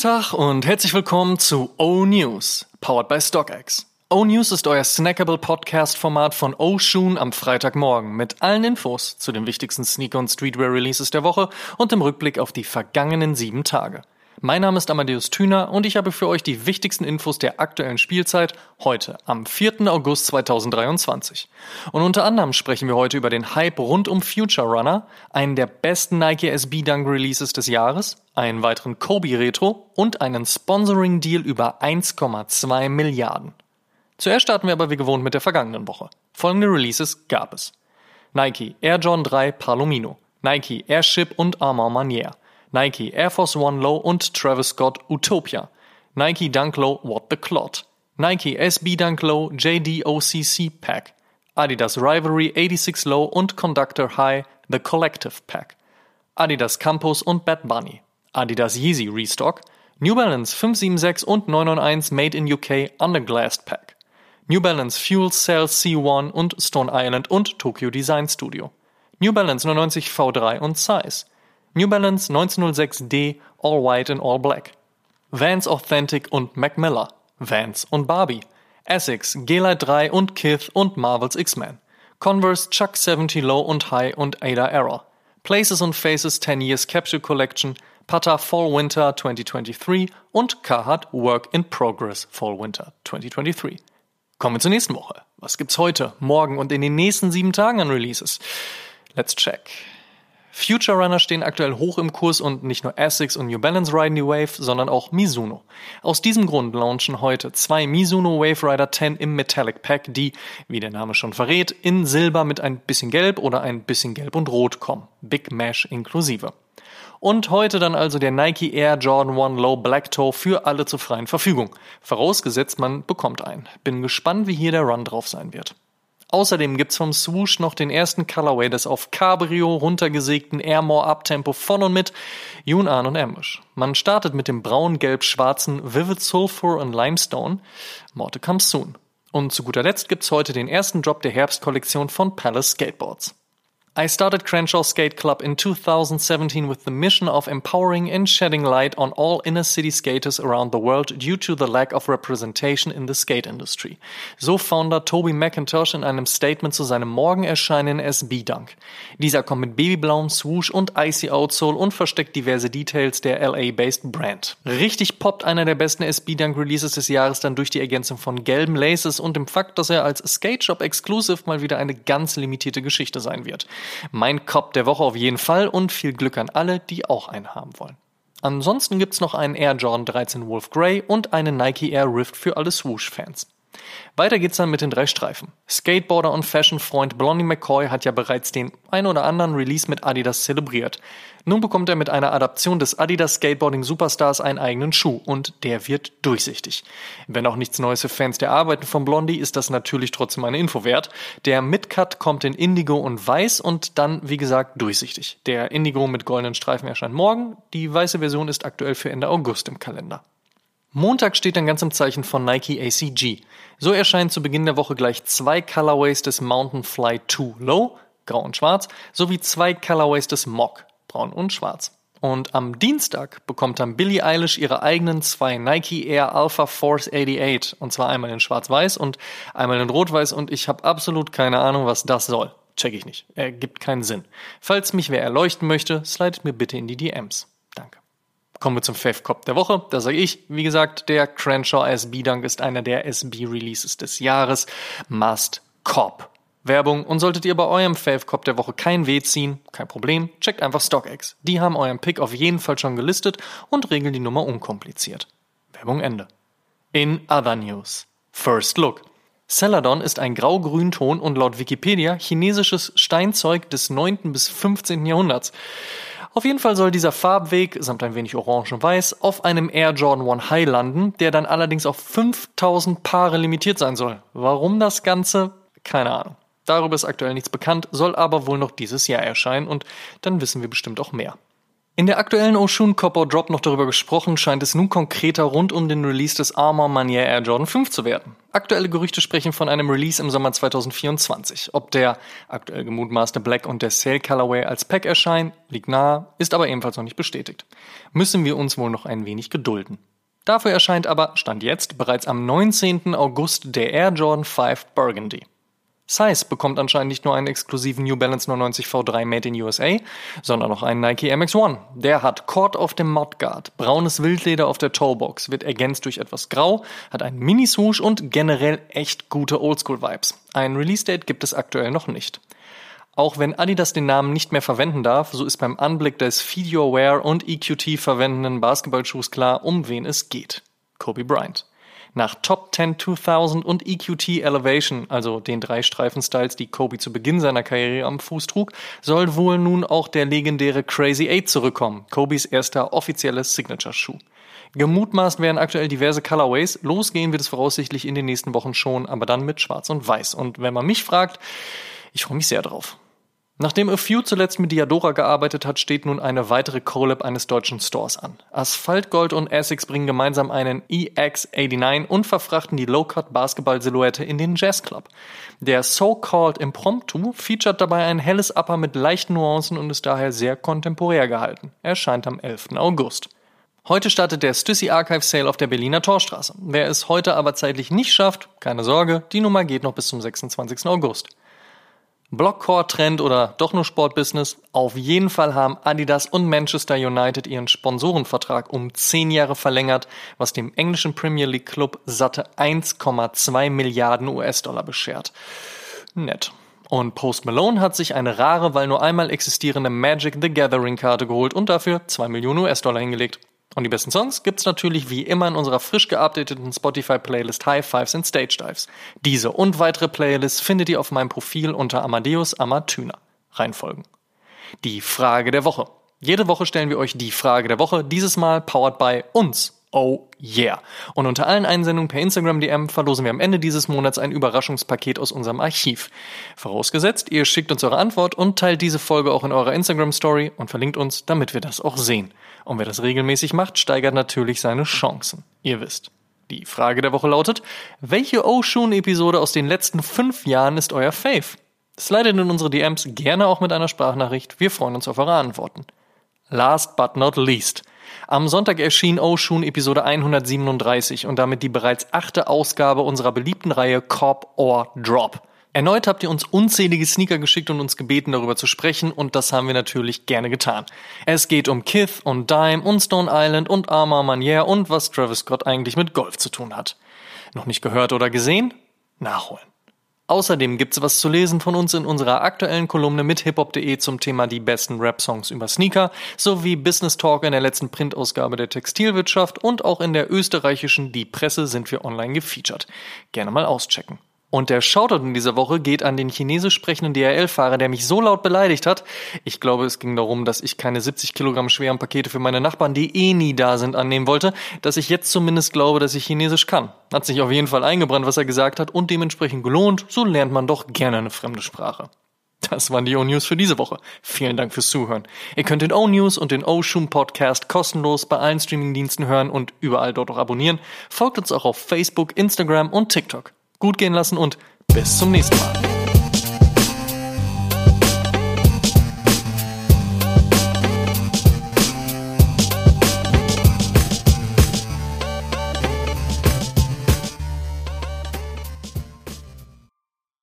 Guten Tag und herzlich willkommen zu O News, powered by StockX. O News ist euer snackable Podcast-Format von O Shoon am Freitagmorgen mit allen Infos zu den wichtigsten Sneaker- und Streetwear-Releases der Woche und dem Rückblick auf die vergangenen sieben Tage. Mein Name ist Amadeus Thüner und ich habe für euch die wichtigsten Infos der aktuellen Spielzeit heute am 4. August 2023. Und unter anderem sprechen wir heute über den Hype rund um Future Runner, einen der besten Nike SB Dunk Releases des Jahres, einen weiteren Kobe Retro und einen Sponsoring Deal über 1,2 Milliarden. Zuerst starten wir aber wie gewohnt mit der vergangenen Woche. Folgende Releases gab es. Nike Air John 3 Palomino, Nike Airship und Armand Manier, Nike Air Force One Low und Travis Scott Utopia, Nike Dunk Low What the Clot, Nike SB Dunk Low JDOCC Pack, Adidas Rivalry 86 Low und Conductor High The Collective Pack, Adidas Campus und Bad Bunny, Adidas Yeezy Restock, New Balance 576 und 991 Made in UK Underglassed Pack, New Balance Fuel Cell C1 und Stone Island und Tokyo Design Studio, New Balance 99 V3 und Size, New Balance 1906D All White and All Black. Vans Authentic und Mac Miller. Vans und Barbie. Essex, G-Lite 3 und Kith und Marvels X-Men. Converse Chuck 70 Low und High und Ada Error. Places und Faces 10 Years Capsule Collection, Pata Fall Winter 2023 und Carhartt Work in Progress Fall Winter 2023. Kommen wir zur nächsten Woche. Was gibt's heute, morgen und in den nächsten sieben Tagen an Releases? Let's check. Future Runner stehen aktuell hoch im Kurs und nicht nur Essex und New Balance riden die Wave, sondern auch Mizuno. Aus diesem Grund launchen heute zwei Mizuno Wave Rider 10 im Metallic Pack, die, wie der Name schon verrät, in Silber mit ein bisschen Gelb oder ein bisschen Gelb und Rot kommen. Big Mesh inklusive. Und heute dann also der Nike Air Jordan 1 Low Black Toe für alle zur freien Verfügung. Vorausgesetzt, man bekommt einen. Bin gespannt, wie hier der Run drauf sein wird. Außerdem gibt's vom Swoosh noch den ersten Colorway des auf Cabrio runtergesägten Airmore Uptempo von und mit Yun'an und Ambush. Man startet mit dem braun-gelb-schwarzen Vivid Sulfur und Limestone. More to come soon. Und zu guter Letzt gibt's heute den ersten Drop der Herbstkollektion von Palace Skateboards. I started Crenshaw Skate Club in 2017 with the mission of empowering and shedding light on all inner city skaters around the world due to the lack of representation in the skate industry. So Founder Toby McIntosh in einem Statement zu seinem morgen erscheinenden SB Dunk. Dieser kommt mit babyblauem Swoosh und Icy Outsole und versteckt diverse Details der LA-based Brand. Richtig poppt einer der besten SB Dunk Releases des Jahres dann durch die Ergänzung von gelben Laces und dem Fakt, dass er als Skate Shop Exclusive mal wieder eine ganz limitierte Geschichte sein wird. Mein Cop der Woche auf jeden Fall und viel Glück an alle, die auch einen haben wollen. Ansonsten gibt's noch einen Air Jordan 13 Wolf Grey und einen Nike Air Rift für alle Swoosh-Fans. Weiter geht's dann mit den drei Streifen. Skateboarder und Fashion-Freund Blondie McCoy hat ja bereits den ein oder anderen Release mit Adidas zelebriert. Nun bekommt er mit einer Adaption des Adidas Skateboarding Superstars einen eigenen Schuh und der wird durchsichtig. Wenn auch nichts Neues für Fans der Arbeiten von Blondie, ist das natürlich trotzdem eine Info wert. Der Midcut kommt in Indigo und Weiß und dann, wie gesagt, durchsichtig. Der Indigo mit goldenen Streifen erscheint morgen. Die weiße Version ist aktuell für Ende August im Kalender. Montag steht dann ganz im Zeichen von Nike ACG. So erscheinen zu Beginn der Woche gleich zwei Colorways des Mountain Fly 2 Low, grau und schwarz, sowie zwei Colorways des Mock, braun und schwarz. Und am Dienstag bekommt dann Billie Eilish ihre eigenen zwei Nike Air Alpha Force 88. Und zwar einmal in schwarz-weiß und einmal in rot-weiß. Und ich habe absolut keine Ahnung, was das soll. Check ich nicht. Ergibt keinen Sinn. Falls mich wer erleuchten möchte, slidet mir bitte in die DMs. Kommen wir zum Fave Cop der Woche. Da sage ich, wie gesagt, der Crenshaw SB Dunk ist einer der SB Releases des Jahres. Must Cop. Werbung und solltet ihr bei eurem Fave Cop der Woche kein Weh ziehen, kein Problem, checkt einfach StockX. Die haben euren Pick auf jeden Fall schon gelistet und regeln die Nummer unkompliziert. Werbung Ende. In other news. First Look. Celadon ist ein grau-grün Ton und laut Wikipedia chinesisches Steinzeug des 9. bis 15. Jahrhunderts. Auf jeden Fall soll dieser Farbweg, samt ein wenig Orange und Weiß, auf einem Air Jordan 1 High landen, der dann allerdings auf 5000 Paare limitiert sein soll. Warum das Ganze? Keine Ahnung. Darüber ist aktuell nichts bekannt, soll aber wohl noch dieses Jahr erscheinen und dann wissen wir bestimmt auch mehr. In der aktuellen Oshun Copper Drop noch darüber gesprochen, scheint es nun konkreter rund um den Release des Armor Manier Air Jordan 5 zu werden. Aktuelle Gerüchte sprechen von einem Release im Sommer 2024. Ob der aktuell gemutmaßte Black und der Sail Colorway als Pack erscheinen, liegt nahe, ist aber ebenfalls noch nicht bestätigt. Müssen wir uns wohl noch ein wenig gedulden. Dafür erscheint aber, Stand jetzt, bereits am 19. August der Air Jordan 5 Burgundy. Size bekommt anscheinend nicht nur einen exklusiven New Balance 99 V3 Made in USA, sondern auch einen Nike MX1. Der hat Cord auf dem Mudguard, braunes Wildleder auf der Toebox, wird ergänzt durch etwas Grau, hat einen Mini-Swoosh und generell echt gute Oldschool-Vibes. Ein Release-Date gibt es aktuell noch nicht. Auch wenn Adidas den Namen nicht mehr verwenden darf, so ist beim Anblick des Feed Your Wear und EQT verwendenden Basketballschuhs klar, um wen es geht. Kobe Bryant. Nach Top 10 2000 und EQT Elevation, also den drei Streifen-Styles, die Kobe zu Beginn seiner Karriere am Fuß trug, soll wohl nun auch der legendäre Crazy 8 zurückkommen, Kobes erster offizielles Signature-Schuh. Gemutmaßt werden aktuell diverse Colorways. Losgehen wird es voraussichtlich in den nächsten Wochen schon, aber dann mit Schwarz und Weiß. Und wenn man mich fragt, ich freue mich sehr drauf. Nachdem A Few zuletzt mit Diadora gearbeitet hat, steht nun eine weitere Collab eines deutschen Stores an. Asphaltgold und Essex bringen gemeinsam einen EX89 und verfrachten die Low-Cut Basketball-Silhouette in den Jazz Club. Der So-Called Impromptu featuret dabei ein helles Upper mit leichten Nuancen und ist daher sehr kontemporär gehalten. Er erscheint am 11. August. Heute startet der Stüssi Archive Sale auf der Berliner Torstraße. Wer es heute aber zeitlich nicht schafft, keine Sorge, die Nummer geht noch bis zum 26. August. Blockcore-Trend oder doch nur Sportbusiness? Auf jeden Fall haben Adidas und Manchester United ihren Sponsorenvertrag um 10 Jahre verlängert, was dem englischen Premier League Club satte 1,2 Milliarden US-Dollar beschert. Nett. Und Post Malone hat sich eine rare, weil nur einmal existierende Magic the Gathering Karte geholt und dafür 2 Millionen US-Dollar hingelegt. Und die besten Songs gibt's natürlich wie immer in unserer frisch geupdateten Spotify-Playlist High Fives and Stage Dives. Diese und weitere Playlists findet ihr auf meinem Profil unter Amadeus Amatüner. Reinfolgen. Die Frage der Woche. Jede Woche stellen wir euch die Frage der Woche, dieses Mal powered by uns. Oh yeah. Und unter allen Einsendungen per Instagram DM verlosen wir am Ende dieses Monats ein Überraschungspaket aus unserem Archiv. Vorausgesetzt, ihr schickt uns eure Antwort und teilt diese Folge auch in eurer Instagram Story und verlinkt uns, damit wir das auch sehen. Und wer das regelmäßig macht, steigert natürlich seine Chancen. Ihr wisst. Die Frage der Woche lautet, welche Oshun-Episode aus den letzten fünf Jahren ist euer Fave? Slidet in unsere DMs gerne auch mit einer Sprachnachricht. Wir freuen uns auf eure Antworten. Last but not least. Am Sonntag erschien Oshun Episode 137 und damit die bereits achte Ausgabe unserer beliebten Reihe Cop or Drop. Erneut habt ihr uns unzählige Sneaker geschickt und uns gebeten, darüber zu sprechen, und das haben wir natürlich gerne getan. Es geht um Kith und Dime und Stone Island und Armor Manier und was Travis Scott eigentlich mit Golf zu tun hat. Noch nicht gehört oder gesehen? Nachholen. Außerdem gibt's was zu lesen von uns in unserer aktuellen Kolumne mit hiphop.de zum Thema die besten Rap-Songs über Sneaker, sowie Business Talk in der letzten Printausgabe der Textilwirtschaft und auch in der österreichischen Die Presse sind wir online gefeatured. Gerne mal auschecken. Und der Shoutout in dieser Woche geht an den chinesisch sprechenden DHL-Fahrer, der mich so laut beleidigt hat. Ich glaube, es ging darum, dass ich keine 70 Kilogramm schweren Pakete für meine Nachbarn, die eh nie da sind, annehmen wollte, dass ich jetzt zumindest glaube, dass ich Chinesisch kann. Hat sich auf jeden Fall eingebrannt, was er gesagt hat und dementsprechend gelohnt. So lernt man doch gerne eine fremde Sprache. Das waren die O-News für diese Woche. Vielen Dank fürs Zuhören. Ihr könnt den O-News und den O-Shoom Podcast kostenlos bei allen Streamingdiensten hören und überall dort auch abonnieren. Folgt uns auch auf Facebook, Instagram und TikTok gut gehen lassen und bis zum nächsten Mal.